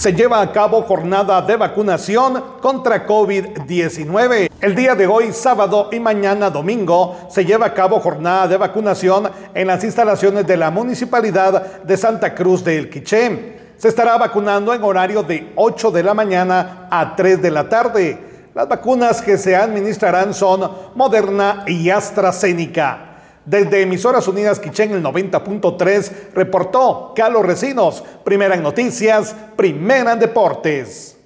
se lleva a cabo jornada de vacunación contra COVID-19. El día de hoy, sábado y mañana, domingo, se lleva a cabo jornada de vacunación en las instalaciones de la Municipalidad de Santa Cruz del Quiché. Se estará vacunando en horario de 8 de la mañana a 3 de la tarde. Las vacunas que se administrarán son Moderna y AstraZeneca. Desde Emisoras Unidas Quichén, el 90.3, reportó Carlos Recinos, primera en noticias, primera en deportes.